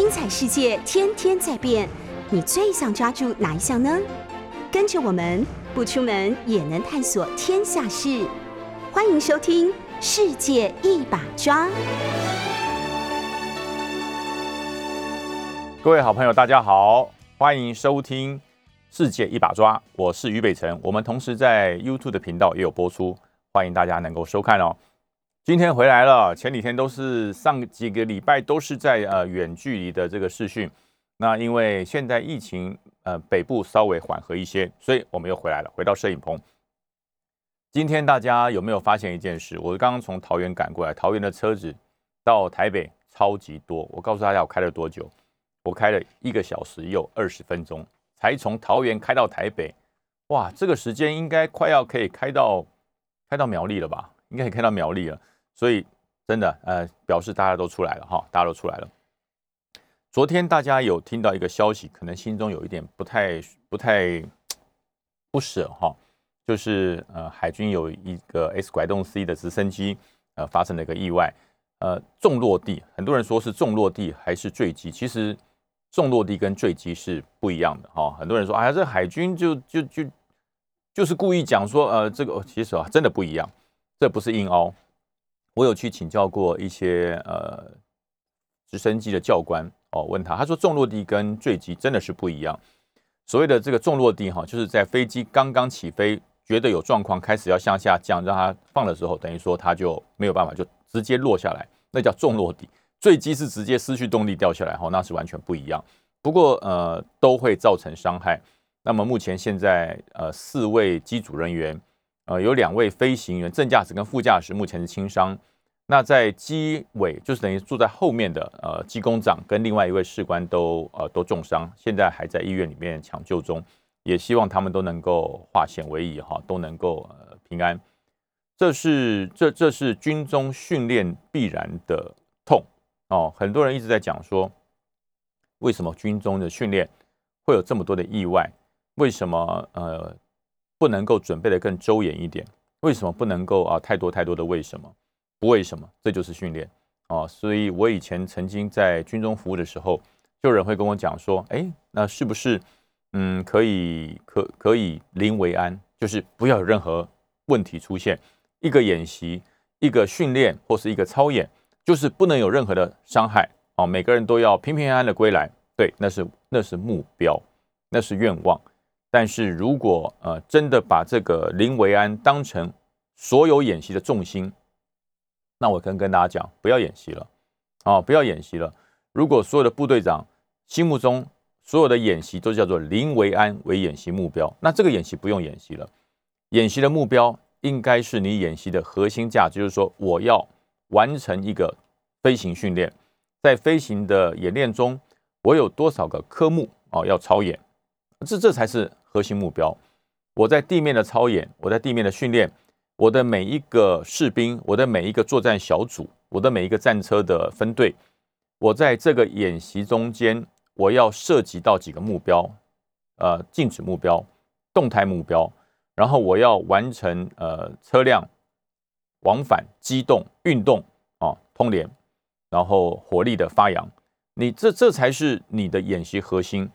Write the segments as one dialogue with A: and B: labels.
A: 精彩世界天天在变，你最想抓住哪一项呢？跟着我们不出门也能探索天下事，欢迎收听《世界一把抓》。
B: 各位好朋友，大家好，欢迎收听《世界一把抓》，我是于北辰。我们同时在 YouTube 的频道也有播出，欢迎大家能够收看哦。今天回来了，前几天都是上几个礼拜都是在呃远距离的这个视讯。那因为现在疫情呃北部稍微缓和一些，所以我们又回来了，回到摄影棚。今天大家有没有发现一件事？我刚刚从桃园赶过来，桃园的车子到台北超级多。我告诉大家，我开了多久？我开了一个小时又二十分钟，才从桃园开到台北。哇，这个时间应该快要可以开到开到苗栗了吧？应该可以开到苗栗了。所以，真的，呃，表示大家都出来了哈，大家都出来了。昨天大家有听到一个消息，可能心中有一点不太、不太不舍哈，就是呃，海军有一个 S 拐动 C 的直升机，呃，发生了一个意外，呃，重落地。很多人说是重落地还是坠机，其实重落地跟坠机是不一样的哈。很多人说，哎呀，这海军就就就就是故意讲说，呃，这个其实啊，真的不一样，这不是硬凹。我有去请教过一些呃直升机的教官哦，问他，他说重落地跟坠机真的是不一样。所谓的这个重落地哈，就是在飞机刚刚起飞，觉得有状况，开始要向下降，让它放的时候，等于说它就没有办法，就直接落下来，那叫重落地。坠机是直接失去动力掉下来哈，那是完全不一样。不过呃都会造成伤害。那么目前现在呃四位机组人员。呃，有两位飞行员，正驾驶跟副驾驶目前是轻伤。那在机尾，就是等于坐在后面的呃机工长跟另外一位士官都呃都重伤，现在还在医院里面抢救中。也希望他们都能够化险为夷哈，都能够呃平安。这是这这是军中训练必然的痛哦。很多人一直在讲说，为什么军中的训练会有这么多的意外？为什么呃？不能够准备的更周延一点？为什么不能够啊？太多太多的为什么？不为什么？这就是训练啊。所以我以前曾经在军中服务的时候，就有人会跟我讲说：“哎，那是不是嗯可以可可以临为安？就是不要有任何问题出现。一个演习，一个训练或是一个操演，就是不能有任何的伤害啊。每个人都要平平安安的归来。对，那是那是目标，那是愿望。”但是如果呃真的把这个临维安当成所有演习的重心，那我跟跟大家讲，不要演习了，啊，不要演习了。如果所有的部队长心目中所有的演习都叫做临维安为演习目标，那这个演习不用演习了。演习的目标应该是你演习的核心价值，就是说我要完成一个飞行训练，在飞行的演练中，我有多少个科目啊要操演，这这才是。核心目标，我在地面的操演，我在地面的训练，我的每一个士兵，我的每一个作战小组，我的每一个战车的分队，我在这个演习中间，我要涉及到几个目标，呃，静止目标、动态目标，然后我要完成呃车辆往返、机动、运动啊通联，然后火力的发扬，你这这才是你的演习核心。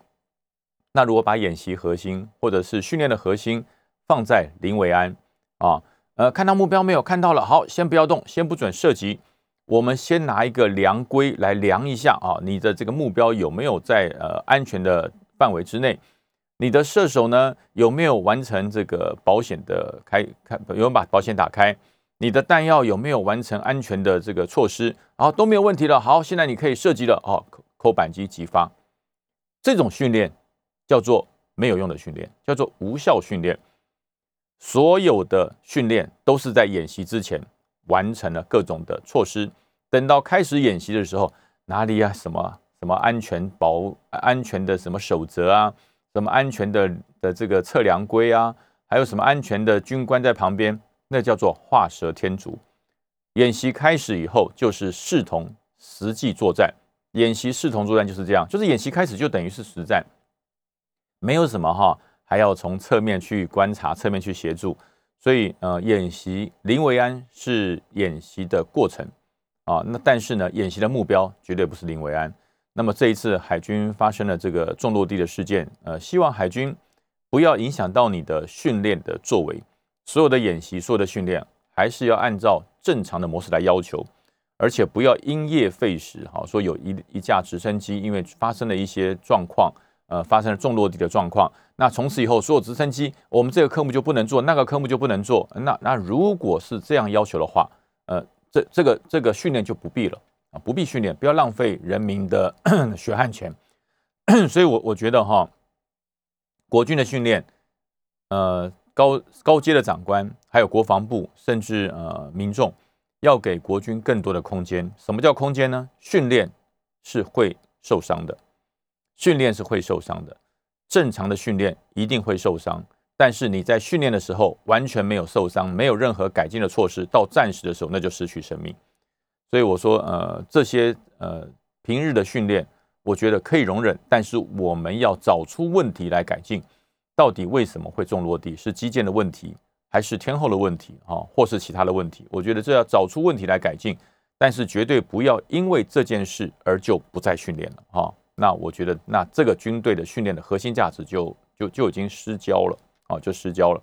B: 那如果把演习核心或者是训练的核心放在林维安啊，呃，看到目标没有？看到了，好，先不要动，先不准射击。我们先拿一个量规来量一下啊，你的这个目标有没有在呃安全的范围之内？你的射手呢有没有完成这个保险的开开？有没有把保险打开？你的弹药有没有完成安全的这个措施？好都没有问题了，好，现在你可以射击了，哦，扣扳机击发。这种训练。叫做没有用的训练，叫做无效训练。所有的训练都是在演习之前完成了各种的措施，等到开始演习的时候，哪里啊？什么什么安全保安全的什么守则啊？什么安全的的这个测量规啊？还有什么安全的军官在旁边？那叫做画蛇添足。演习开始以后，就是视同实际作战。演习视同作战就是这样，就是演习开始就等于是实战。没有什么哈，还要从侧面去观察，侧面去协助，所以呃，演习林维安是演习的过程啊，那但是呢，演习的目标绝对不是林维安。那么这一次海军发生了这个重落地的事件，呃，希望海军不要影响到你的训练的作为，所有的演习、所有的训练还是要按照正常的模式来要求，而且不要因噎废食。哈，说有一一架直升机因为发生了一些状况，呃，发生了重落地的状况，那从此以后所有直升机我们这个科目就不能做，那个科目就不能做。那那如果是这样要求的话，呃，这这个这个训练就不必了啊。不必训练，不要浪费人民的 血汗钱。所以，我我觉得哈，国军的训练，呃，高高阶的长官，还有国防部，甚至呃民众，要给国军更多的空间。什么叫空间呢？训练是会受伤的，训练是会受伤的。正常的训练一定会受伤，但是你在训练的时候完全没有受伤，没有任何改进的措施，到战时的时候那就失去生命。所以我说，呃，这些呃平日的训练，我觉得可以容忍，但是我们要找出问题来改进。到底为什么会重落地？是基建的问题，还是天后的问题啊，或是其他的问题？我觉得这要找出问题来改进，但是绝对不要因为这件事而就不再训练了哈。那我觉得，那这个军队的训练的核心价值就就就已经失焦了啊，就失焦了。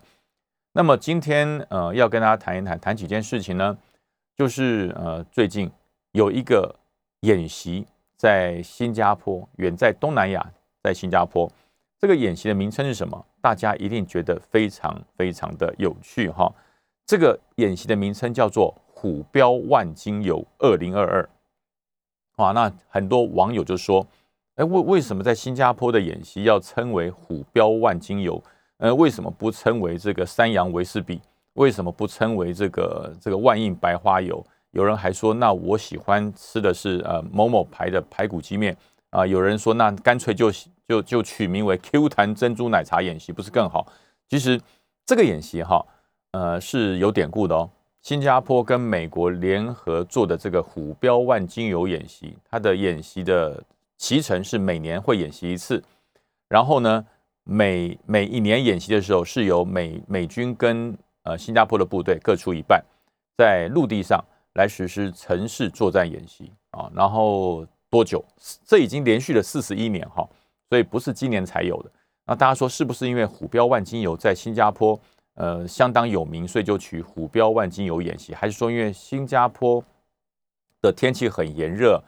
B: 那么今天呃，要跟大家谈一谈，谈几件事情呢？就是呃，最近有一个演习在新加坡，远在东南亚，在新加坡。这个演习的名称是什么？大家一定觉得非常非常的有趣哈。这个演习的名称叫做“虎标万金油二零二二”。哇，那很多网友就说：“哎，为为什么在新加坡的演习要称为‘虎标万金油’？呃，为什么不称为这个‘三洋维士比’？”为什么不称为这个这个万应白花油？有人还说，那我喜欢吃的是呃某某牌的排骨鸡面啊。有人说，那干脆就就就取名为 Q 弹珍珠奶茶演习，不是更好？其实这个演习哈，呃是有典故的哦。新加坡跟美国联合做的这个虎标万金油演习，它的演习的期程是每年会演习一次，然后呢，每每一年演习的时候是由美美军跟呃，新加坡的部队各出一半，在陆地上来实施城市作战演习啊。然后多久？这已经连续了四十一年哈，所以不是今年才有的。那大家说是不是因为虎标万金油在新加坡呃相当有名，所以就取虎标万金油演习？还是说因为新加坡的天气很炎热，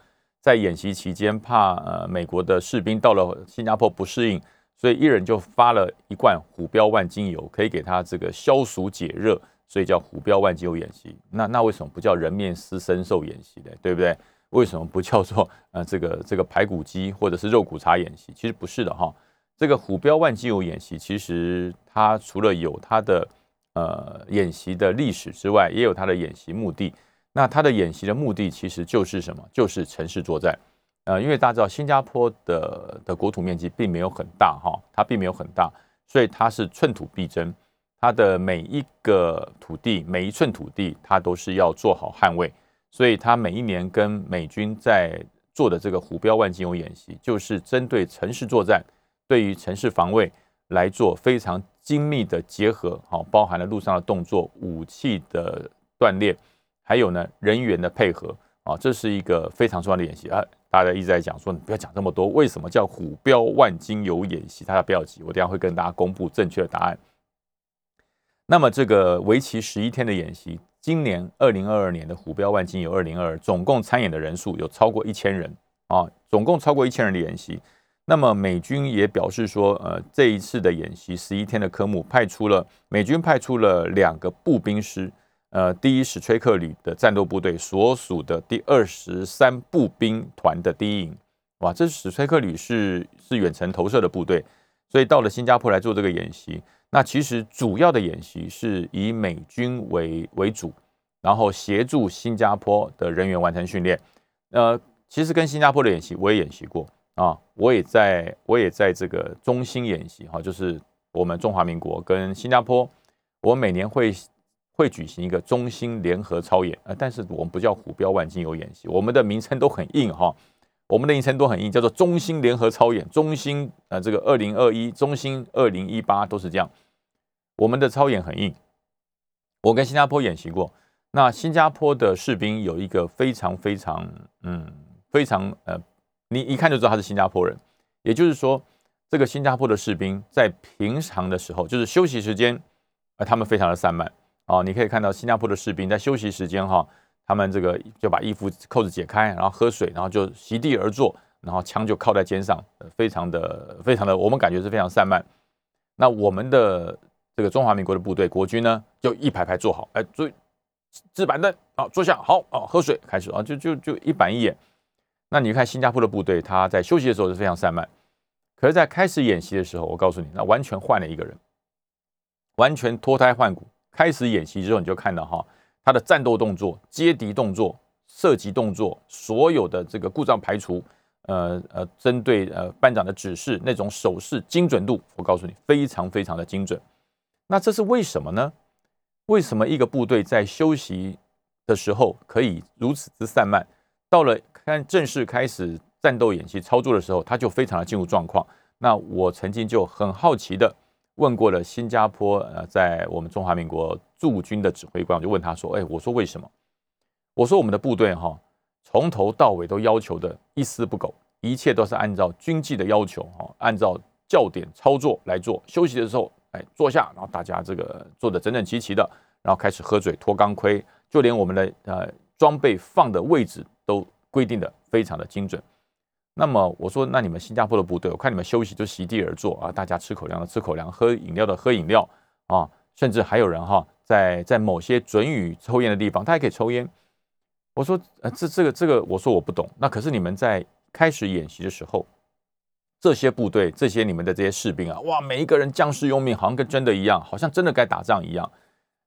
B: 在演习期间怕呃美国的士兵到了新加坡不适应？所以一人就发了一罐虎标万金油，可以给他这个消暑解热，所以叫虎标万金油演习。那那为什么不叫人面狮身兽演习呢？对不对？为什么不叫做呃这个这个排骨鸡或者是肉骨茶演习？其实不是的哈。这个虎标万金油演习，其实它除了有它的呃演习的历史之外，也有它的演习目的。那它的演习的目的其实就是什么？就是城市作战。呃，因为大家知道新加坡的的国土面积并没有很大哈，它并没有很大，所以它是寸土必争，它的每一个土地每一寸土地它都是要做好捍卫，所以它每一年跟美军在做的这个虎标万金油演习，就是针对城市作战，对于城市防卫来做非常精密的结合，好，包含了陆上的动作、武器的锻炼，还有呢人员的配合，啊，这是一个非常重要的演习啊。大家一直在讲说，你不要讲这么多。为什么叫虎标万金油演习？大家不要急，我等下会跟大家公布正确的答案。那么这个为期十一天的演习，今年二零二二年的虎标万金油二零二二，总共参演的人数有超过一千人啊，总共超过一千人的演习。那么美军也表示说，呃，这一次的演习十一天的科目，派出了美军派出了两个步兵师。呃，第一史崔克旅的战斗部队所属的第二十三步兵团的第一营，哇，这史崔克旅是是远程投射的部队，所以到了新加坡来做这个演习。那其实主要的演习是以美军为为主，然后协助新加坡的人员完成训练。呃，其实跟新加坡的演习我也演习过啊，我也在我也在这个中心演习哈，就是我们中华民国跟新加坡，我每年会。会举行一个中心联合操演啊，但是我们不叫虎标万金油演习，我们的名称都很硬哈，我们的名称都很硬，叫做中心联合操演，中心呃这个二零二一，中心二零一八都是这样，我们的操演很硬。我跟新加坡演习过，那新加坡的士兵有一个非常非常嗯非常呃你一看就知道他是新加坡人。也就是说，这个新加坡的士兵在平常的时候，就是休息时间，呃，他们非常的散漫哦。你可以看到新加坡的士兵在休息时间哈，他们这个就把衣服扣子解开，然后喝水，然后就席地而坐，然后枪就靠在肩上，非常的非常的，我们感觉是非常散漫。那我们的这个中华民国的部队国军呢，就一排排坐好，哎，坐置板凳，好坐下，好啊，喝水，开始啊，就就就一板一眼。那你看新加坡的部队，他在休息的时候是非常散漫，可是，在开始演习的时候，我告诉你，那完全换了一个人，完全脱胎换骨。开始演习之后，你就看到哈，他的战斗动作、接敌动作、射击动作，所有的这个故障排除。呃呃，针对呃班长的指示，那种手势精准度，我告诉你，非常非常的精准。那这是为什么呢？为什么一个部队在休息的时候可以如此之散漫，到了看正式开始战斗演习操作的时候，他就非常的进入状况？那我曾经就很好奇的问过了新加坡呃，在我们中华民国驻军的指挥官，我就问他说：“哎，我说为什么？我说我们的部队哈。”从头到尾都要求的一丝不苟，一切都是按照军纪的要求哈，按照教点操作来做。休息的时候，哎，坐下，然后大家这个坐的整整齐齐的，然后开始喝水、脱钢盔，就连我们的呃装备放的位置都规定的非常的精准。那么我说，那你们新加坡的部队，我看你们休息就席地而坐啊，大家吃口粮的吃口粮，喝饮料的喝饮料啊，甚至还有人哈，在在某些准予抽烟的地方，他还可以抽烟。我说，呃，这这个这个，我说我不懂。那可是你们在开始演习的时候，这些部队，这些你们的这些士兵啊，哇，每一个人将士用命，好像跟真的一样，好像真的该打仗一样。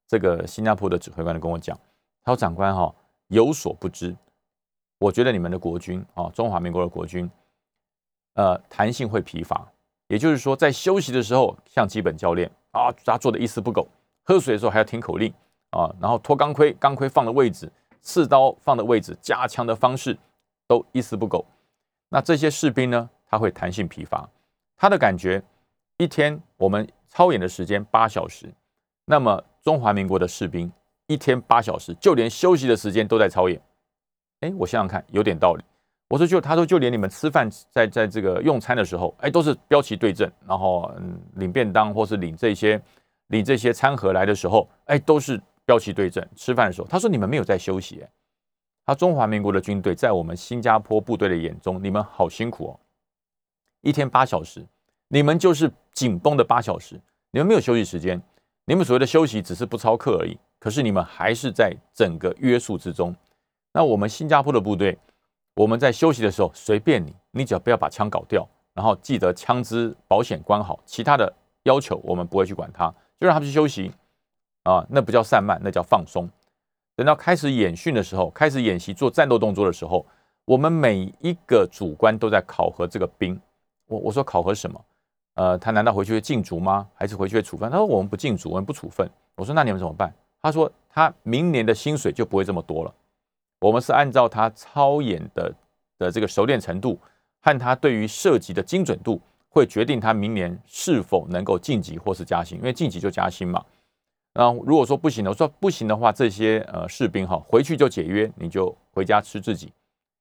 B: 这个新加坡的指挥官就跟我讲，他说长官哈有所不知，我觉得你们的国军啊，中华民国的国军，呃，弹性会疲乏，也就是说，在休息的时候像基本教练啊，他做的一丝不苟；喝水的时候还要听口令啊，然后脱钢盔，钢盔放的位置。刺刀放的位置、加枪的方式都一丝不苟。那这些士兵呢？他会弹性疲乏，他的感觉一天我们操演的时间八小时，那么中华民国的士兵一天八小时，就连休息的时间都在操演。哎，我想想看，有点道理。我说就他说就连你们吃饭在在这个用餐的时候，哎，都是标旗对阵，然后嗯领便当或是领这些领这些餐盒来的时候，哎，都是。标旗对阵，吃饭的时候，他说：“你们没有在休息。”他中华民国的军队在我们新加坡部队的眼中，你们好辛苦哦，一天八小时，你们就是紧绷的八小时，你们没有休息时间，你们所谓的休息只是不操课而已。可是你们还是在整个约束之中。那我们新加坡的部队，我们在休息的时候随便你，你只要不要把枪搞掉，然后记得枪支保险关好，其他的要求我们不会去管他，就让他们去休息。啊，那不叫散漫，那叫放松。等到开始演训的时候，开始演习做战斗动作的时候，我们每一个主官都在考核这个兵。我我说考核什么？呃，他难道回去会禁足吗？还是回去会处分？他说我们不禁足，我们不处分。我说那你们怎么办？他说他明年的薪水就不会这么多了。我们是按照他操演的的这个熟练程度和他对于射击的精准度，会决定他明年是否能够晋级或是加薪。因为晋级就加薪嘛。那如果说不行的，我说不行的话，这些呃士兵哈回去就解约，你就回家吃自己。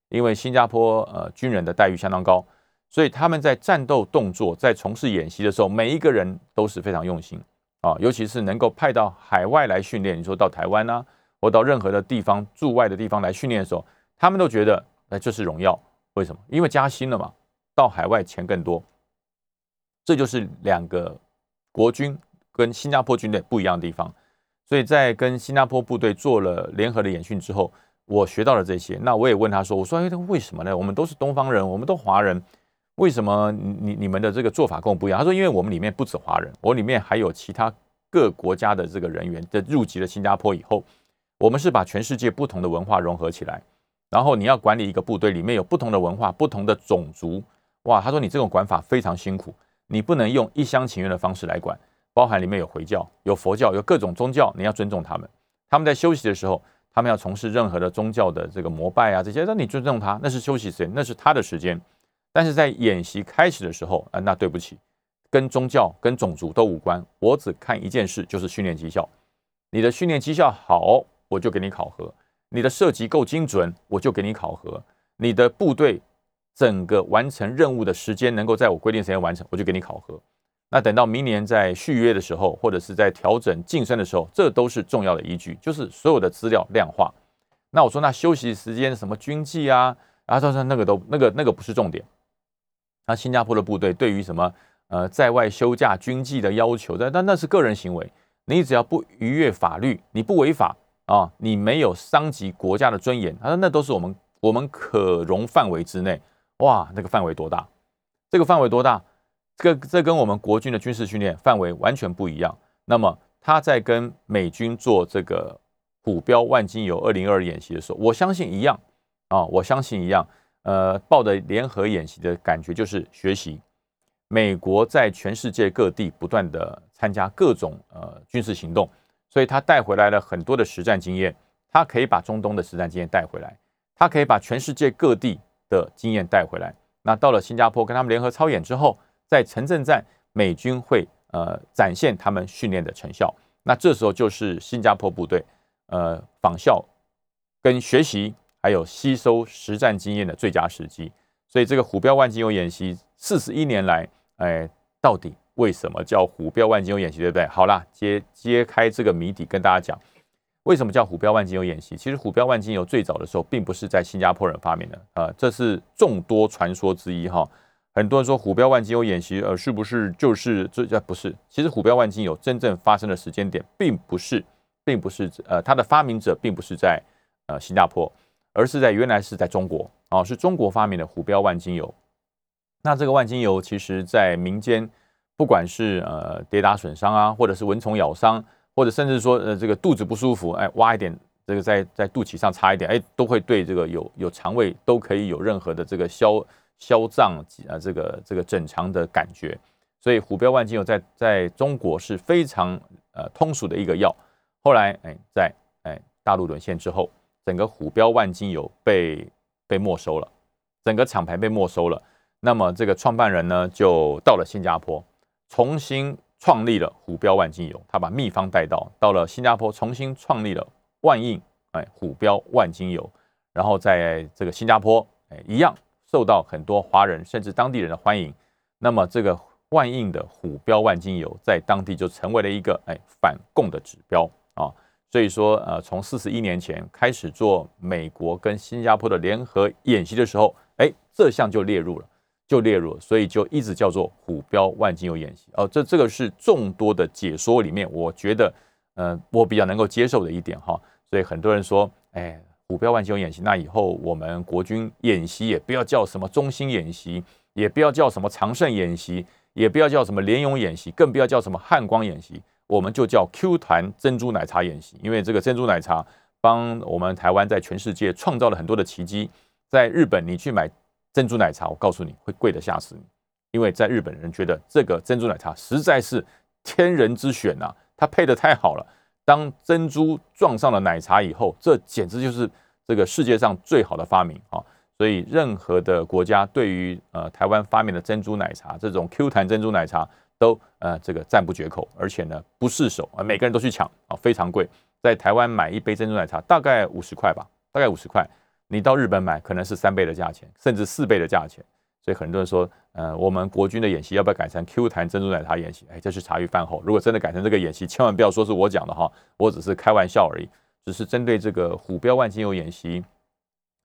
B: 因为新加坡呃军人的待遇相当高，所以他们在战斗动作、在从事演习的时候，每一个人都是非常用心啊。尤其是能够派到海外来训练，你说到台湾呢，或到任何的地方驻外的地方来训练的时候，他们都觉得那就是荣耀。为什么？因为加薪了嘛，到海外钱更多。这就是两个国军。跟新加坡军队不一样的地方，所以在跟新加坡部队做了联合的演训之后，我学到了这些。那我也问他说：“我说，哎，为什么呢？我们都是东方人，我们都华人，为什么你你们的这个做法跟我不一样？”他说：“因为我们里面不止华人，我里面还有其他各国家的这个人员的入籍了新加坡以后，我们是把全世界不同的文化融合起来。然后你要管理一个部队，里面有不同的文化、不同的种族，哇！他说你这种管法非常辛苦，你不能用一厢情愿的方式来管。”包含里面有回教、有佛教、有各种宗教，你要尊重他们。他们在休息的时候，他们要从事任何的宗教的这个膜拜啊，这些，那你尊重他，那是休息时间，那是他的时间。但是在演习开始的时候，啊，那对不起，跟宗教、跟种族都无关。我只看一件事，就是训练绩效。你的训练绩效好，我就给你考核；你的射击够精准，我就给你考核；你的部队整个完成任务的时间能够在我规定时间完成，我就给你考核。那等到明年在续约的时候，或者是在调整晋升的时候，这都是重要的依据，就是所有的资料量化。那我说，那休息时间什么军纪啊，啊，他说那个都那个那个不是重点。那新加坡的部队对于什么呃在外休假军纪的要求，那那那是个人行为，你只要不逾越法律，你不违法啊，你没有伤及国家的尊严，他说那都是我们我们可容范围之内。哇，那个范围多大？这个范围多大？这这跟我们国军的军事训练范围完全不一样。那么他在跟美军做这个虎标万金油二零二演习的时候，我相信一样啊，我相信一样。呃，报的联合演习的感觉就是学习美国在全世界各地不断的参加各种呃军事行动，所以他带回来了很多的实战经验。他可以把中东的实战经验带回来，他可以把全世界各地的经验带回来。那到了新加坡跟他们联合操演之后。在城镇战，美军会呃展现他们训练的成效。那这时候就是新加坡部队呃仿效、跟学习，还有吸收实战经验的最佳时机。所以这个虎标万金油演习四十一年来，哎，到底为什么叫虎标万金油演习？对不对？好啦，揭揭开这个谜底，跟大家讲，为什么叫虎标万金油演习？其实虎标万金油最早的时候，并不是在新加坡人发明的啊，这是众多传说之一哈。很多人说虎标万金油演习，呃，是不是就是这？呃，不是。其实虎标万金油真正发生的时间点，并不是，并不是，呃，它的发明者并不是在呃新加坡，而是在原来是在中国啊，是中国发明的虎标万金油。那这个万金油，其实在民间，不管是呃跌打损伤啊，或者是蚊虫咬伤，或者甚至说呃这个肚子不舒服，哎，挖一点这个在在肚脐上擦一点，哎，都会对这个有有肠胃都可以有任何的这个消。消胀啊，这个这个整肠的感觉，所以虎标万金油在在中国是非常呃通俗的一个药。后来哎，在哎大陆沦陷之后，整个虎标万金油被被没收了，整个厂牌被没收了。那么这个创办人呢，就到了新加坡，重新创立了虎标万金油。他把秘方带到到了新加坡，重新创立了万应哎虎标万金油，然后在这个新加坡哎一样。受到很多华人甚至当地人的欢迎，那么这个万应的虎标万金油在当地就成为了一个哎反共的指标啊。所以说呃，从四十一年前开始做美国跟新加坡的联合演习的时候，哎，这项就列入了，就列入，所以就一直叫做虎标万金油演习哦。这这个是众多的解说里面，我觉得呃我比较能够接受的一点哈。所以很多人说，哎。虎标万金油演习，那以后我们国军演习也不要叫什么中心演习，也不要叫什么长胜演习，也不要叫什么联勇演习，更不要叫什么汉光演习，我们就叫 Q 团珍珠奶茶演习。因为这个珍珠奶茶帮我们台湾在全世界创造了很多的奇迹。在日本，你去买珍珠奶茶，我告诉你会贵的吓死你，因为在日本人觉得这个珍珠奶茶实在是天人之选呐，它配的太好了。当珍珠撞上了奶茶以后，这简直就是这个世界上最好的发明啊！所以任何的国家对于呃台湾发明的珍珠奶茶这种 Q 弹珍珠奶茶都呃这个赞不绝口，而且呢不释手啊，每个人都去抢啊，非常贵。在台湾买一杯珍珠奶茶大概五十块吧，大概五十块，你到日本买可能是三倍的价钱，甚至四倍的价钱。所以很多人说，呃，我们国军的演习要不要改成 Q 弹珍珠奶茶演习？哎，这是茶余饭后。如果真的改成这个演习，千万不要说是我讲的哈，我只是开玩笑而已，只是针对这个虎标万金油演习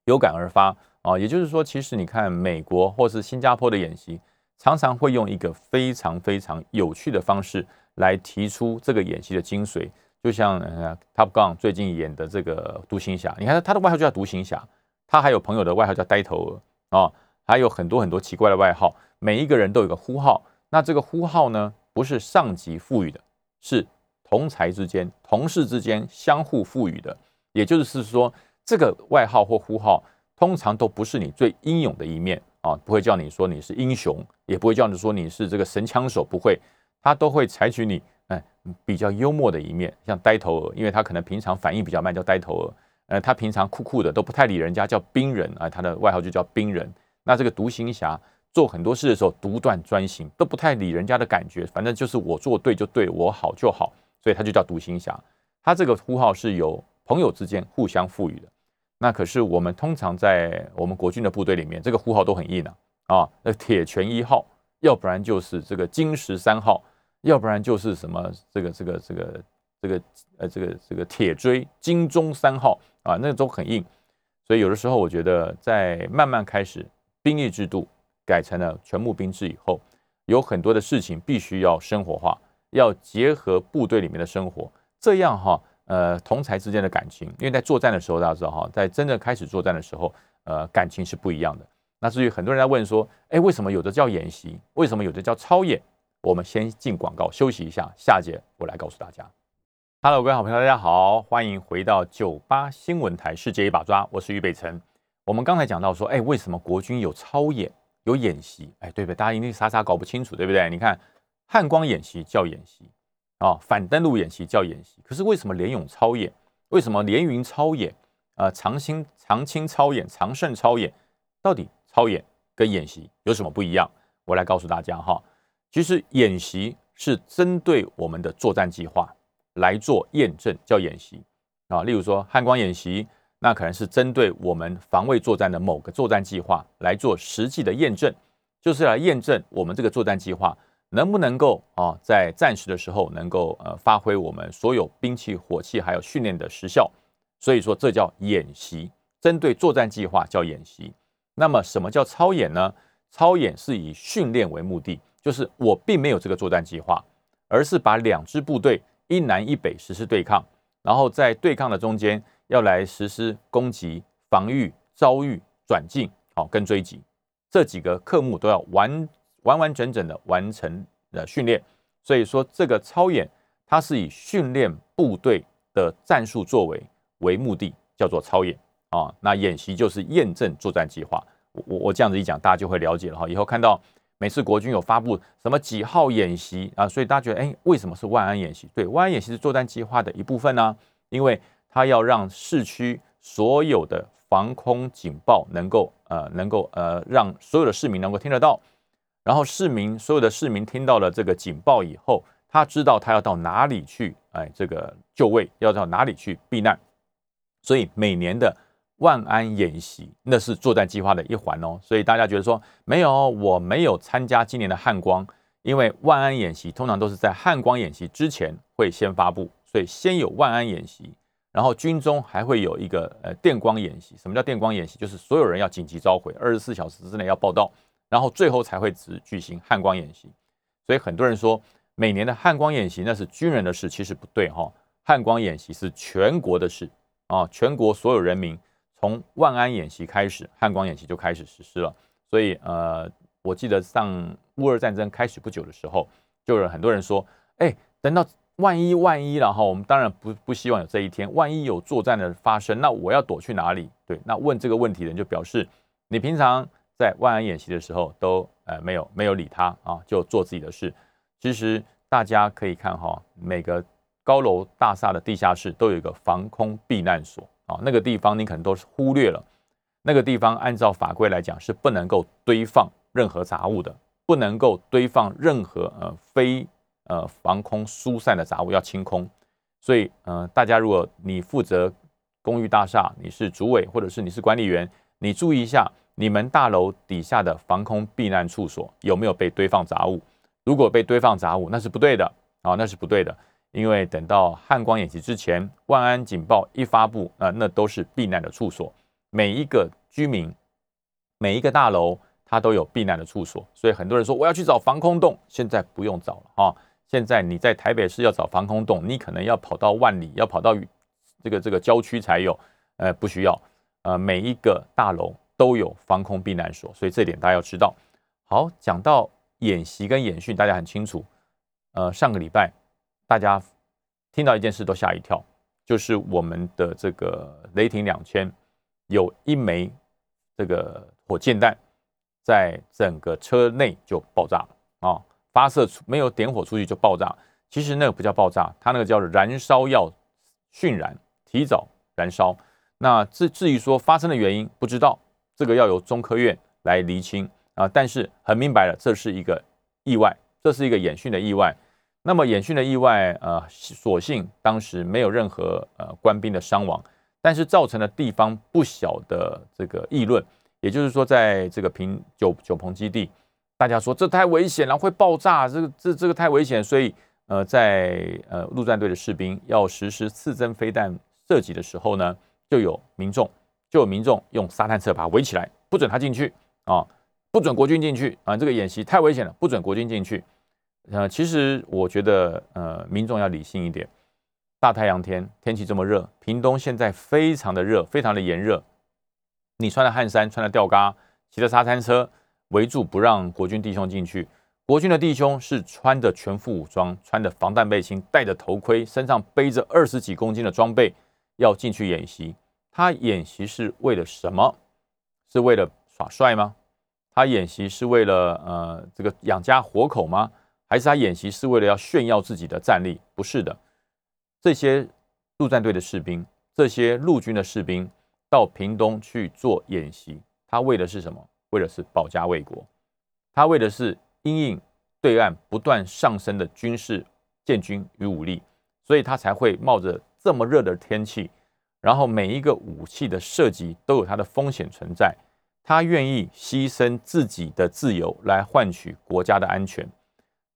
B: 有感而发啊。也就是说，其实你看美国或是新加坡的演习，常常会用一个非常非常有趣的方式来提出这个演习的精髓。就像呃 Top Gun 最近演的这个独行侠，你看他的外号就叫独行侠，他还有朋友的外号叫呆头鹅啊。还有很多很多奇怪的外号，每一个人都有个呼号。那这个呼号呢，不是上级赋予的，是同才之间、同事之间相互赋予的。也就是说，这个外号或呼号通常都不是你最英勇的一面啊，不会叫你说你是英雄，也不会叫你说你是这个神枪手，不会，他都会采取你比较幽默的一面，像呆头鹅，因为他可能平常反应比较慢，叫呆头鹅。呃，他平常酷酷的，都不太理人家，叫冰人啊，他的外号就叫冰人。那这个独行侠做很多事的时候独断专行，都不太理人家的感觉，反正就是我做对就对，我好就好，所以他就叫独行侠。他这个呼号是由朋友之间互相赋予的。那可是我们通常在我们国军的部队里面，这个呼号都很硬啊啊，那铁拳一号，要不然就是这个金石三号，要不然就是什么这个这个这个这个呃这个这个铁锥金钟三号啊，那都很硬。所以有的时候我觉得，在慢慢开始兵役制度改成了全募兵制以后，有很多的事情必须要生活化，要结合部队里面的生活，这样哈。呃，同才之间的感情，因为在作战的时候，大家知道哈，在真正开始作战的时候，呃，感情是不一样的。那至于很多人在问说，哎，为什么有的叫演习，为什么有的叫操演？我们先进广告休息一下，下节我来告诉大家。Hello，各位好朋友，大家好，欢迎回到九八新闻台世界一把抓，我是于北辰。我们刚才讲到说，哎，为什么国军有操演，有演习？哎，对不对？大家一定傻傻搞不清楚，对不对？你看汉光演习叫演习。啊，反登陆演习叫演习，可是为什么联勇操演？为什么连云操演？呃，长兴长青操演、长胜操演，到底操演跟演习有什么不一样？我来告诉大家哈。其实演习是针对我们的作战计划来做验证，叫演习啊。例如说汉光演习，那可能是针对我们防卫作战的某个作战计划来做实际的验证，就是来验证我们这个作战计划。能不能够啊，在战时的时候能够呃发挥我们所有兵器、火器还有训练的时效？所以说这叫演习，针对作战计划叫演习。那么什么叫操演呢？操演是以训练为目的，就是我并没有这个作战计划，而是把两支部队一南一北实施对抗，然后在对抗的中间要来实施攻击、防御、遭遇、转进，好跟追击这几个科目都要完。完完整整的完成了训练，所以说这个操演它是以训练部队的战术作为为目的，叫做操演啊。那演习就是验证作战计划。我我我这样子一讲，大家就会了解了哈。以后看到每次国军有发布什么几号演习啊，所以大家觉得哎，为什么是万安演习？对，万安演习是作战计划的一部分呢，因为它要让市区所有的防空警报能够呃能够呃让所有的市民能够听得到。然后市民所有的市民听到了这个警报以后，他知道他要到哪里去，哎，这个就位要到哪里去避难。所以每年的万安演习那是作战计划的一环哦。所以大家觉得说没有，我没有参加今年的汉光，因为万安演习通常都是在汉光演习之前会先发布，所以先有万安演习，然后军中还会有一个呃电光演习。什么叫电光演习？就是所有人要紧急召回，二十四小时之内要报到。然后最后才会只举行汉光演习，所以很多人说每年的汉光演习那是军人的事，其实不对哈。汉光演习是全国的事啊，全国所有人民从万安演习开始，汉光演习就开始实施了。所以呃，我记得上乌俄战争开始不久的时候，就有很多人说，哎，等到万一万一了哈，我们当然不不希望有这一天，万一有作战的发生，那我要躲去哪里？对，那问这个问题的人就表示你平常。在万安演习的时候，都呃没有没有理他啊，就做自己的事。其实大家可以看哈，每个高楼大厦的地下室都有一个防空避难所啊，那个地方你可能都是忽略了。那个地方按照法规来讲是不能够堆放任何杂物的，不能够堆放任何呃非呃防空疏散的杂物，要清空。所以呃，大家如果你负责公寓大厦，你是主委或者是你是管理员，你注意一下。你们大楼底下的防空避难处所有没有被堆放杂物？如果被堆放杂物，那是不对的啊，那是不对的。因为等到汉光演习之前，万安警报一发布，啊，那都是避难的处所。每一个居民，每一个大楼，它都有避难的处所。所以很多人说我要去找防空洞，现在不用找了啊。现在你在台北市要找防空洞，你可能要跑到万里，要跑到这个这个郊区才有。呃，不需要。呃，每一个大楼。都有防空避难所，所以这点大家要知道。好，讲到演习跟演训，大家很清楚。呃，上个礼拜大家听到一件事都吓一跳，就是我们的这个雷霆两千有一枚这个火箭弹在整个车内就爆炸了啊！发射出没有点火出去就爆炸，其实那个不叫爆炸，它那个叫燃烧药熏燃，提早燃烧。那至至于说发生的原因，不知道。这个要由中科院来厘清啊，但是很明白了，这是一个意外，这是一个演训的意外。那么演训的意外，呃，所幸当时没有任何呃官兵的伤亡，但是造成了地方不小的这个议论。也就是说，在这个平九九鹏基地，大家说这太危险了，会爆炸，这个这这个太危险，所以呃，在呃陆战队的士兵要实施刺针飞弹射击的时候呢，就有民众就有民众用沙滩车把它围起来，不准他进去啊，不准国军进去啊，这个演习太危险了，不准国军进去。呃，其实我觉得呃，民众要理性一点，大太阳天，天气这么热，屏东现在非常的热，非常的炎热。你穿了汗衫，穿了吊嘎，骑着沙滩车围住不让国军弟兄进去。国军的弟兄是穿着全副武装，穿着防弹背心，戴着头盔，身上背着二十几公斤的装备，要进去演习。他演习是为了什么？是为了耍帅吗？他演习是为了呃这个养家活口吗？还是他演习是为了要炫耀自己的战力？不是的，这些陆战队的士兵，这些陆军的士兵。到屏东去做演习，他为的是什么？为的是保家卫国，他为的是因应对岸不断上升的军事建军与武力，所以他才会冒着这么热的天气，然后每一个武器的射击都有它的风险存在，他愿意牺牲自己的自由来换取国家的安全。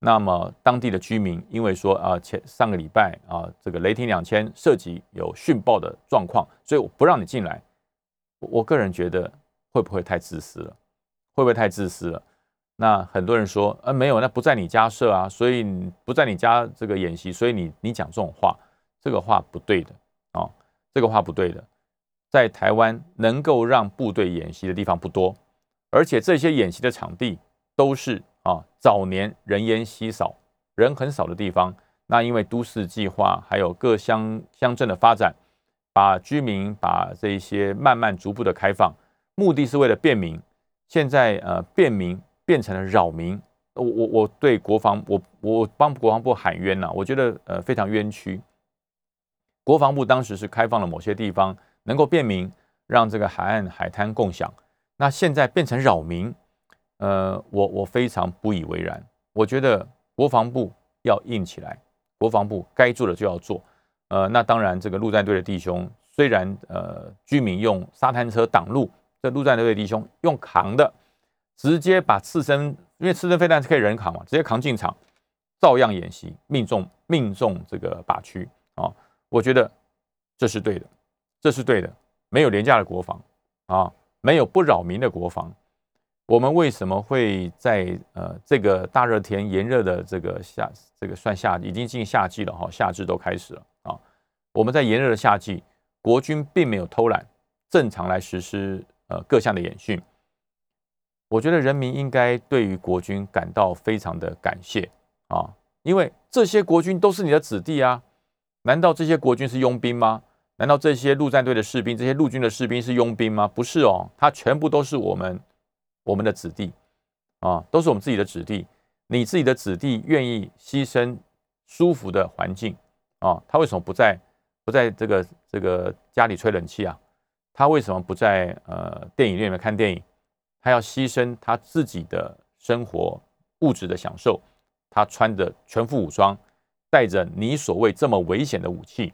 B: 那么当地的居民因为说啊前上个礼拜啊这个雷霆两千涉及有殉爆的状况，所以我不让你进来。我个人觉得会不会太自私了？会不会太自私了？那很多人说，呃，没有，那不在你家设啊，所以不在你家这个演习，所以你你讲这种话，这个话不对的啊，这个话不对的。在台湾能够让部队演习的地方不多，而且这些演习的场地都是啊早年人烟稀少、人很少的地方。那因为都市计划还有各乡乡镇的发展。把居民把这一些慢慢逐步的开放，目的是为了便民。现在呃，便民变成了扰民。我我我对国防，我我帮国防部喊冤呐，我觉得呃非常冤屈。国防部当时是开放了某些地方能够便民，让这个海岸海滩共享。那现在变成扰民，呃，我我非常不以为然。我觉得国防部要硬起来，国防部该做的就要做。呃，那当然，这个陆战队的弟兄虽然呃，居民用沙滩车挡路，这陆战队的弟兄用扛的，直接把刺身，因为刺身飞弹是可以人扛嘛，直接扛进场，照样演习，命中命中这个靶区啊，我觉得这是对的，这是对的，没有廉价的国防啊，没有不扰民的国防。我们为什么会在呃这个大热天炎热的这个夏，这个算夏，已经进夏季了哈，夏至都开始了啊。我们在炎热的夏季，国军并没有偷懒，正常来实施呃各项的演训。我觉得人民应该对于国军感到非常的感谢啊，因为这些国军都是你的子弟啊。难道这些国军是佣兵吗？难道这些陆战队的士兵，这些陆军的士兵是佣兵吗？不是哦，他全部都是我们。我们的子弟啊，都是我们自己的子弟。你自己的子弟愿意牺牲舒服的环境啊？他为什么不在不在这个这个家里吹冷气啊？他为什么不在呃电影院里面看电影？他要牺牲他自己的生活物质的享受。他穿着全副武装，带着你所谓这么危险的武器，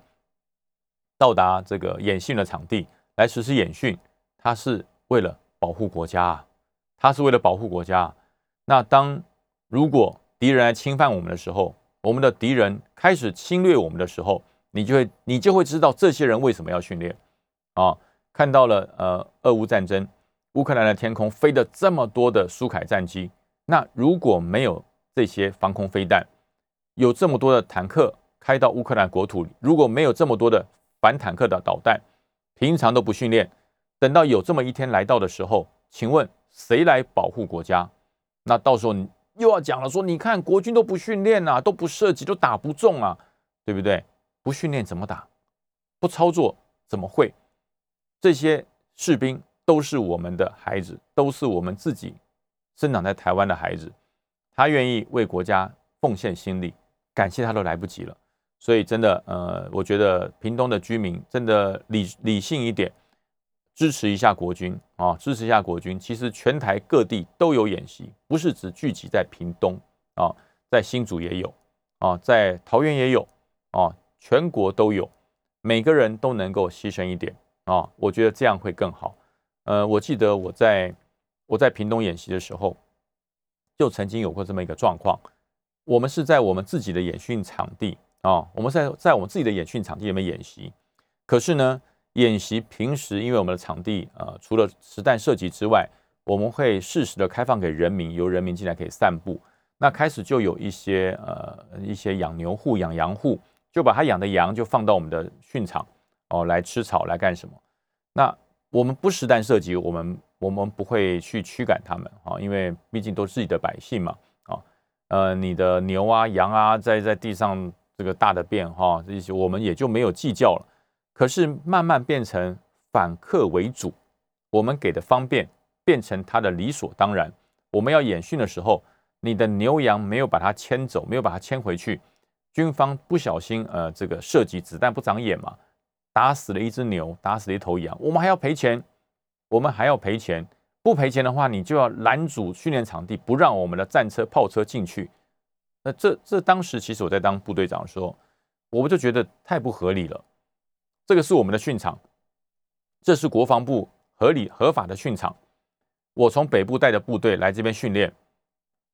B: 到达这个演训的场地来实施演训。他是为了保护国家啊！他是为了保护国家。那当如果敌人来侵犯我们的时候，我们的敌人开始侵略我们的时候，你就会你就会知道这些人为什么要训练啊？看到了呃，俄乌战争，乌克兰的天空飞的这么多的苏凯战机，那如果没有这些防空飞弹，有这么多的坦克开到乌克兰国土里，如果没有这么多的反坦克的导弹，平常都不训练，等到有这么一天来到的时候，请问？谁来保护国家？那到时候你又要讲了，说你看国军都不训练啊，都不射击，都打不中啊，对不对？不训练怎么打？不操作怎么会？这些士兵都是我们的孩子，都是我们自己生长在台湾的孩子，他愿意为国家奉献心力，感谢他都来不及了。所以真的，呃，我觉得屏东的居民真的理理性一点。支持一下国军啊！支持一下国军。其实全台各地都有演习，不是只聚集在屏东啊，在新竹也有啊，在桃园也有啊，全国都有。每个人都能够牺牲一点啊，我觉得这样会更好。呃，我记得我在我在屏东演习的时候，就曾经有过这么一个状况。我们是在我们自己的演训场地啊，我们在在我们自己的演训场地里面演习。可是呢，演习平时因为我们的场地呃，除了实弹射击之外，我们会适时的开放给人民，由人民进来可以散步。那开始就有一些呃一些养牛户、养羊户，就把他养的羊就放到我们的训场哦来吃草来干什么？那我们不实弹射击，我们我们不会去驱赶他们啊，因为毕竟都是自己的百姓嘛啊。呃，你的牛啊、羊啊在在地上这个大的便哈，这些我们也就没有计较了。可是慢慢变成反客为主，我们给的方便变成他的理所当然。我们要演训的时候。你的牛羊没有把它牵走，没有把它牵回去，军方不小心，呃，这个射击子弹不长眼嘛，打死了一只牛，打死了一头羊，我们还要赔钱，我们还要赔钱，不赔钱的话，你就要拦阻训练场地，不让我们的战车、炮车进去。那这这当时其实我在当部队长的时候，我们就觉得太不合理了。这个是我们的训场，这是国防部合理合法的训场，我从北部带着部队来这边训练。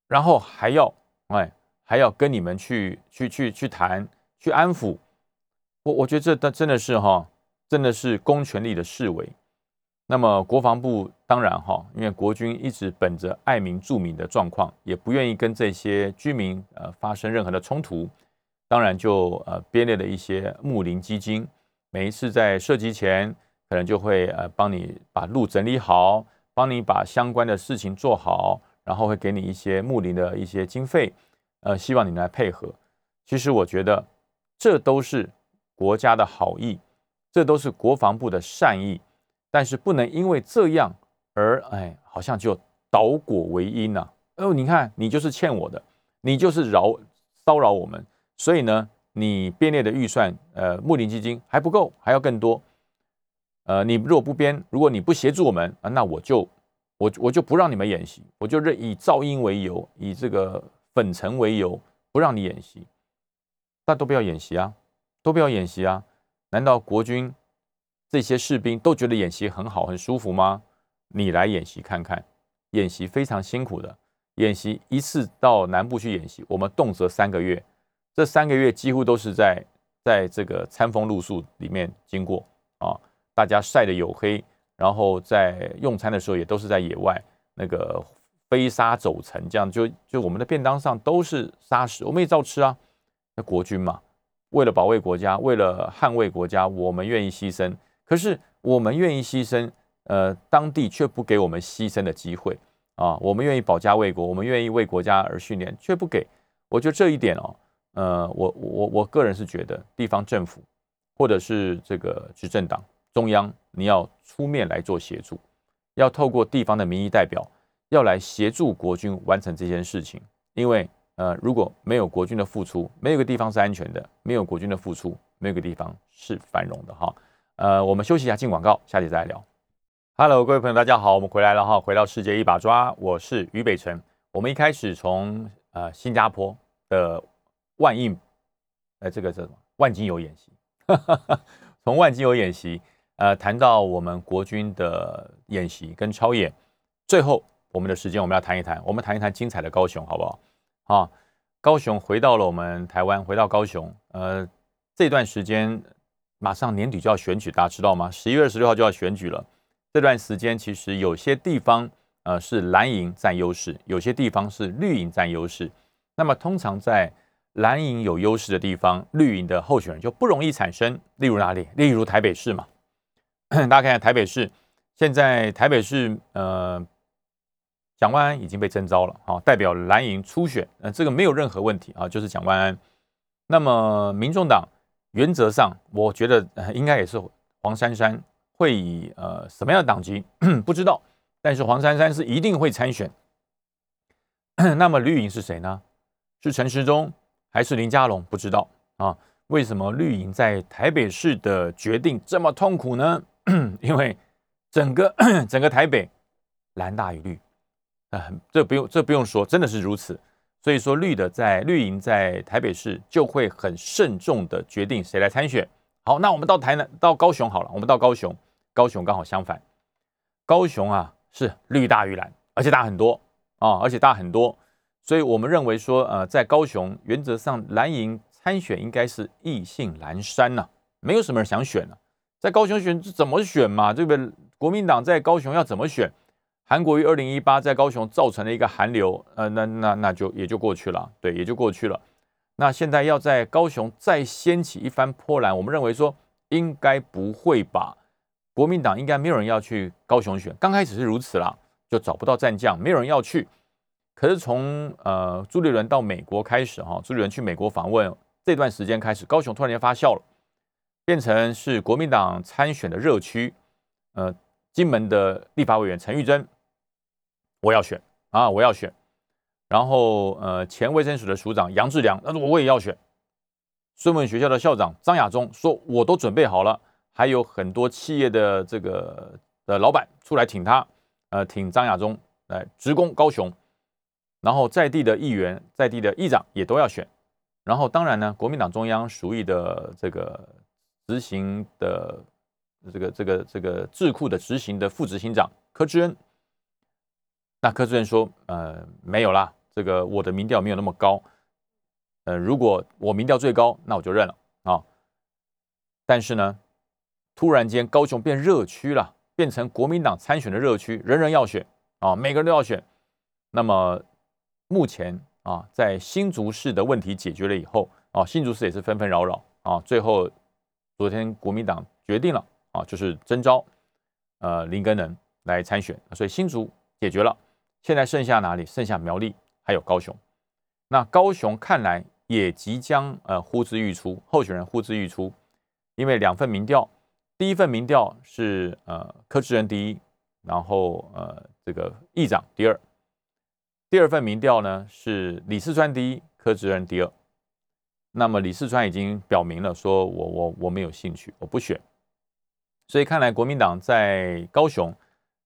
B: 然后还要哎，还要跟你们去去去去谈，去安抚我。我觉得这真的是哈，真的是公权力的示威。那么国防部当然哈，因为国军一直本着爱民助民的状况，也不愿意跟这些居民呃发生任何的冲突，当然就呃编列了一些睦邻基金，每一次在射击前，可能就会呃帮你把路整理好，帮你把相关的事情做好。然后会给你一些牧林的一些经费，呃，希望你来配合。其实我觉得这都是国家的好意，这都是国防部的善意，但是不能因为这样而哎，好像就倒果为因呐。哦，你看你就是欠我的，你就是扰骚扰我们，所以呢，你编列的预算，呃，牧林基金还不够，还要更多。呃，你如果不编，如果你不协助我们啊，那我就。我我就不让你们演习，我就认以噪音为由，以这个粉尘为由，不让你演习。那都不要演习啊，都不要演习啊！难道国军这些士兵都觉得演习很好、很舒服吗？你来演习看看，演习非常辛苦的。演习一次到南部去演习，我们动辄三个月，这三个月几乎都是在在这个餐风露宿里面经过啊，大家晒得黝黑。然后在用餐的时候也都是在野外，那个飞沙走尘，这样就就我们的便当上都是沙石，我们也照吃啊。那国军嘛，为了保卫国家，为了捍卫国家，我们愿意牺牲。可是我们愿意牺牲，呃，当地却不给我们牺牲的机会啊。我们愿意保家卫国，我们愿意为国家而训练，却不给。我觉得这一点哦，呃，我我我个人是觉得地方政府或者是这个执政党。中央，你要出面来做协助，要透过地方的民意代表，要来协助国军完成这件事情。因为，呃，如果没有国军的付出，没有个地方是安全的；没有国军的付出，没有个地方是繁荣的。哈，呃，我们休息一下，进广告，下集再来聊。Hello，各位朋友，大家好，我们回来了哈，回到世界一把抓，我是于北辰。我们一开始从呃新加坡的万应，呃，这个叫什么？万金油演习，从万金油演习。呃，谈到我们国军的演习跟超演，最后我们的时间我们要谈一谈，我们谈一谈精彩的高雄，好不好？啊，高雄回到了我们台湾，回到高雄，呃，这段时间马上年底就要选举，大家知道吗？十一月二十六号就要选举了。这段时间其实有些地方呃是蓝营占优势，有些地方是绿营占优势。那么通常在蓝营有优势的地方，绿营的候选人就不容易产生。例如哪里？例如台北市嘛。大家看看台北市，现在台北市呃，蒋万安已经被征召了，好，代表蓝营初选，呃，这个没有任何问题啊，就是蒋万安。那么民众党原则上，我觉得应该也是黄珊珊会以呃什么样的党籍不知道，但是黄珊珊是一定会参选。那么绿营是谁呢？是陈时中还是林佳龙？不知道啊。为什么绿营在台北市的决定这么痛苦呢？因为整个 整个台北蓝大于绿，啊，这不用这不用说，真的是如此。所以说绿的在绿营在台北市就会很慎重的决定谁来参选。好，那我们到台南到高雄好了，我们到高雄，高雄刚好相反，高雄啊是绿大于蓝，而且大很多啊，而且大很多，所以我们认为说，呃，在高雄原则上蓝营参选应该是意兴阑珊呐，没有什么人想选了，在高雄选怎么选嘛？对不对？国民党在高雄要怎么选？韩国于二零一八在高雄造成了一个寒流，呃，那那那就也就过去了，对，也就过去了。那现在要在高雄再掀起一番波澜，我们认为说应该不会吧？国民党应该没有人要去高雄选，刚开始是如此啦，就找不到战将，没有人要去。可是从呃朱立伦到美国开始哈，朱立伦去美国访问这段时间开始，高雄突然间发酵了，变成是国民党参选的热区。呃，金门的立法委员陈玉珍。我要选啊！我要选。然后，呃，前卫生署的署长杨志良，那我也要选。孙文学校的校长张亚中说，我都准备好了。还有很多企业的这个的老板出来挺他，呃，挺张亚中来直攻高雄。然后，在地的议员、在地的议长也都要选。然后，当然呢，国民党中央属意的这个执行的这个这个这个智库的执行的副执行长柯志恩。那柯志恩说：“呃，没有啦，这个我的民调没有那么高。呃，如果我民调最高，那我就认了啊。但是呢，突然间高雄变热区了，变成国民党参选的热区，人人要选啊，每个人都要选。那么目前啊，在新竹市的问题解决了以后啊，新竹市也是纷纷扰扰啊，最后昨天国民党决定了啊，就是征召呃林根人来参选，所以新竹解决了。”现在剩下哪里？剩下苗栗，还有高雄。那高雄看来也即将呃呼之欲出，候选人呼之欲出，因为两份民调，第一份民调是呃柯志仁第一，然后呃这个议长第二，第二份民调呢是李四川第一，柯志恩第二。那么李四川已经表明了，说我我我没有兴趣，我不选。所以看来国民党在高雄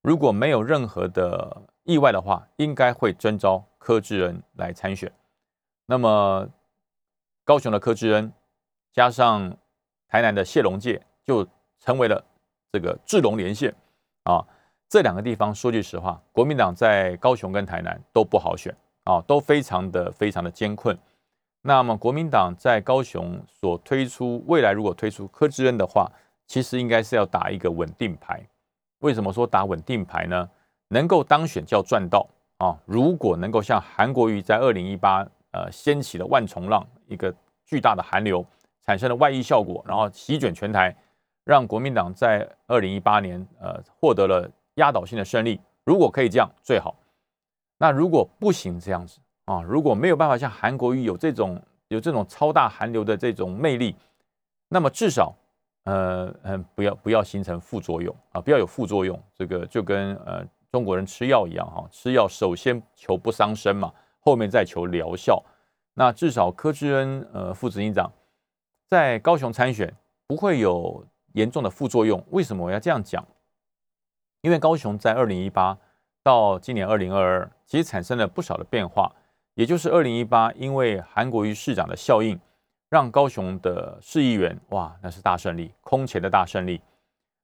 B: 如果没有任何的。意外的话，应该会征召柯志恩来参选。那么高雄的柯志恩加上台南的谢龙介，就成为了这个志龙连线啊。这两个地方说句实话，国民党在高雄跟台南都不好选啊，都非常的非常的艰困。那么国民党在高雄所推出未来如果推出柯志恩的话，其实应该是要打一个稳定牌。为什么说打稳定牌呢？能够当选叫赚到啊！如果能够像韩国瑜在二零一八呃掀起了万重浪，一个巨大的寒流产生了外溢效果，然后席卷全台，让国民党在二零一八年呃获得了压倒性的胜利。如果可以这样最好。那如果不行这样子啊，如果没有办法像韩国瑜有这种有这种超大寒流的这种魅力，那么至少呃嗯不要不要形成副作用啊，不要有副作用。这个就跟呃。中国人吃药一样哈，吃药首先求不伤身嘛，后面再求疗效。那至少柯志恩呃副执行长在高雄参选不会有严重的副作用。为什么我要这样讲？因为高雄在二零一八到今年二零二二，其实产生了不少的变化。也就是二零一八，因为韩国瑜市长的效应，让高雄的市议员哇，那是大胜利，空前的大胜利。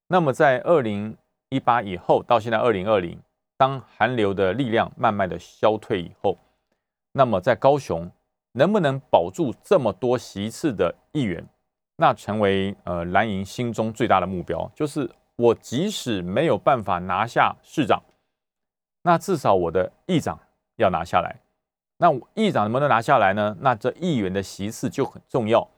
B: 那么在二零一八以后到现在二零二零，当韩流的力量慢慢的消退以后，那么在高雄能不能保住这么多席次的议员，那成为呃蓝营心中最大的目标。就是我即使没有办法拿下市长，那至少我的议长要拿下来。那议长能不能拿下来呢？那这议员的席次就很重要。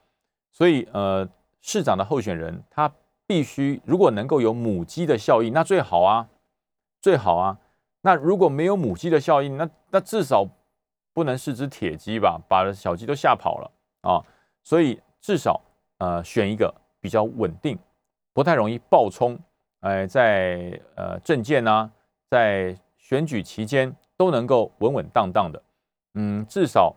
B: 所以呃，市长的候选人他。必须如果能够有母鸡的效应，那最好啊，最好啊。那如果没有母鸡的效应，那那至少不能是只铁鸡吧，把小鸡都吓跑了啊。所以至少呃选一个比较稳定，不太容易爆冲，哎，在呃政见呢，在选举期间都能够稳稳当当的，嗯，至少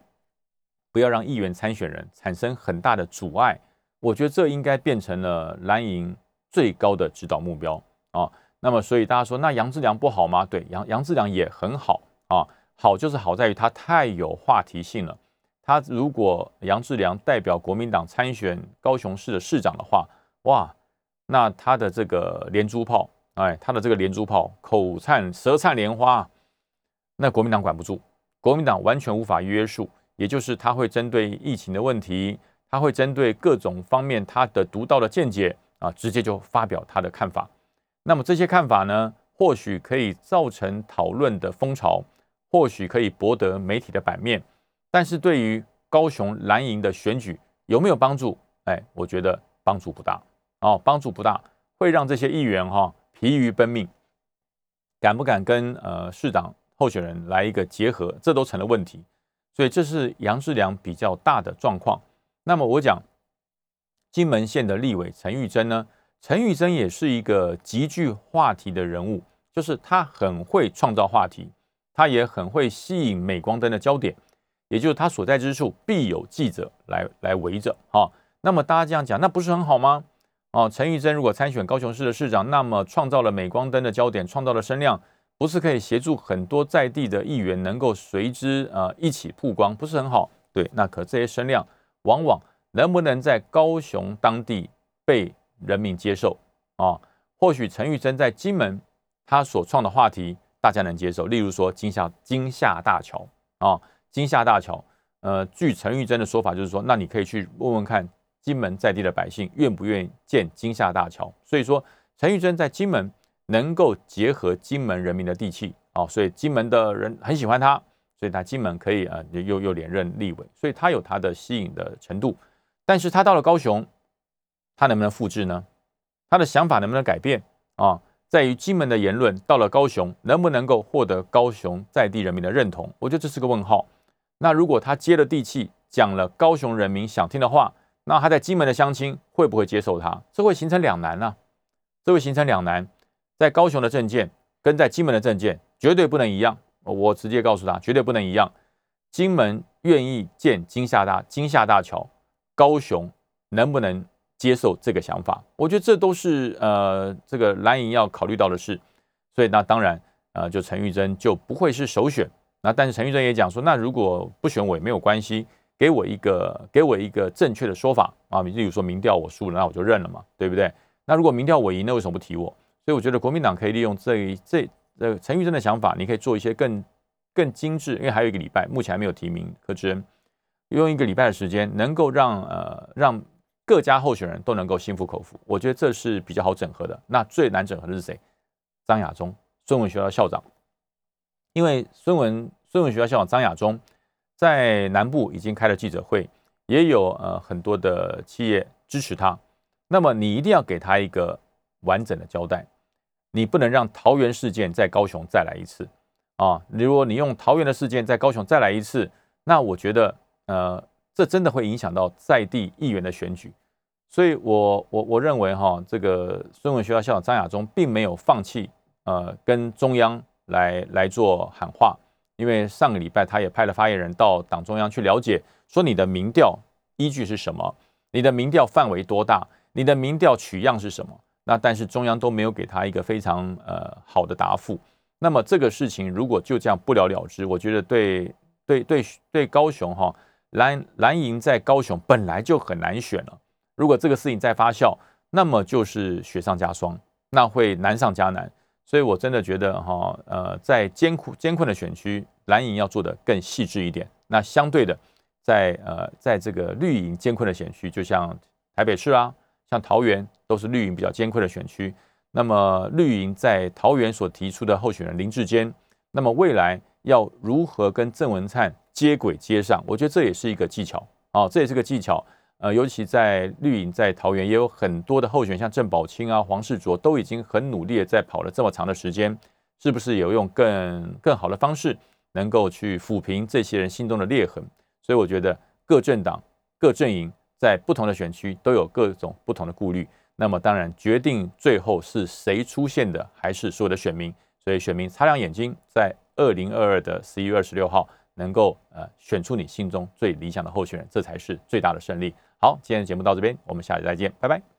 B: 不要让议员参选人产生很大的阻碍。我觉得这应该变成了蓝营。最高的指导目标啊，那么所以大家说那杨志良不好吗？对，杨杨志良也很好啊，好就是好在于他太有话题性了。他如果杨志良代表国民党参选高雄市的市长的话，哇，那他的这个连珠炮，哎，他的这个连珠炮口灿舌灿莲花，那国民党管不住，国民党完全无法约束，也就是他会针对疫情的问题，他会针对各种方面他的独到的见解啊，直接就发表他的看法。那么这些看法呢，或许可以造成讨论的风潮，或许可以博得媒体的版面，但是对于高雄蓝营的选举有没有帮助？哎，我觉得帮助不大哦，帮助不大，会让这些议员哈疲于奔命，敢不敢跟呃市长候选人来一个结合，这都成了问题。所以这是杨志良比较大的状况。那么我讲金门县的立委陈玉珍呢？陈玉珍也是一个极具话题的人物，就是他很会创造话题，他也很会吸引镁光灯的焦点。也就是他所在之处必有记者来来围着，哈。那么大家这样讲，那不是很好吗？哦，陈玉珍如果参选高雄市的市长，那么创造了镁光灯的焦点，创造了声量，不是可以协助很多在地的议员能够随之呃一起曝光，不是很好？对，那可这些声量往往能不能在高雄当地被人民接受啊？或许陈玉珍在金门他所创的话题大家能接受，例如说金厦金厦大桥啊。金厦大桥，呃，据陈玉珍的说法，就是说，那你可以去问问看金门在地的百姓愿不愿意建金厦大桥。所以说，陈玉珍在金门能够结合金门人民的地气啊，所以金门的人很喜欢他，所以他金门可以啊，又又连任立委，所以他有他的吸引的程度。但是他到了高雄，他能不能复制呢？他的想法能不能改变啊？在于金门的言论到了高雄，能不能够获得高雄在地人民的认同？我觉得这是个问号。那如果他接了地气，讲了高雄人民想听的话，那他在金门的乡亲会不会接受他？这会形成两难呢？这会形成两难，在高雄的政见跟在金门的政见绝对不能一样。我直接告诉他，绝对不能一样。金门愿意建金厦大金厦大桥，高雄能不能接受这个想法？我觉得这都是呃这个蓝营要考虑到的事。所以那当然呃，就陈玉珍就不会是首选。那但是陈玉珍也讲说，那如果不选我也没有关系，给我一个给我一个正确的说法啊，你例如说民调我输了，那我就认了嘛，对不对？那如果民调我赢，那为什么不提我？所以我觉得国民党可以利用这这呃陈玉珍的想法，你可以做一些更更精致，因为还有一个礼拜，目前还没有提名柯志恩，用一个礼拜的时间，能够让呃让各家候选人都能够心服口服，我觉得这是比较好整合的。那最难整合的是谁？张亚中，孙文学校校长。因为孙文孙文学校校长张亚中在南部已经开了记者会，也有呃很多的企业支持他。那么你一定要给他一个完整的交代，你不能让桃园事件在高雄再来一次啊！如果你用桃园的事件在高雄再来一次，那我觉得呃这真的会影响到在地议员的选举。所以我我我认为哈，这个孙文学校校长张亚中并没有放弃呃跟中央。来来做喊话，因为上个礼拜他也派了发言人到党中央去了解，说你的民调依据是什么，你的民调范围多大，你的民调取样是什么？那但是中央都没有给他一个非常呃好的答复。那么这个事情如果就这样不了了之，我觉得对对对对高雄哈蓝蓝营在高雄本来就很难选了，如果这个事情再发酵，那么就是雪上加霜，那会难上加难。所以，我真的觉得哈，呃，在艰苦艰困的选区，蓝营要做的更细致一点。那相对的，在呃，在这个绿营艰困的选区，就像台北市啊，像桃园，都是绿营比较艰困的选区。那么，绿营在桃园所提出的候选人林志坚，那么未来要如何跟郑文灿接轨接上？我觉得这也是一个技巧啊，这也是个技巧。呃，尤其在绿营在桃园也有很多的候选，像郑宝清啊、黄世卓都已经很努力的在跑了这么长的时间，是不是有用更更好的方式能够去抚平这些人心中的裂痕？所以我觉得各政党、各阵营在不同的选区都有各种不同的顾虑。那么当然，决定最后是谁出现的，还是所有的选民。所以选民擦亮眼睛，在二零二二的十一月二十六号。能够呃选出你心中最理想的候选人，这才是最大的胜利。好，今天的节目到这边，我们下期再见，拜拜。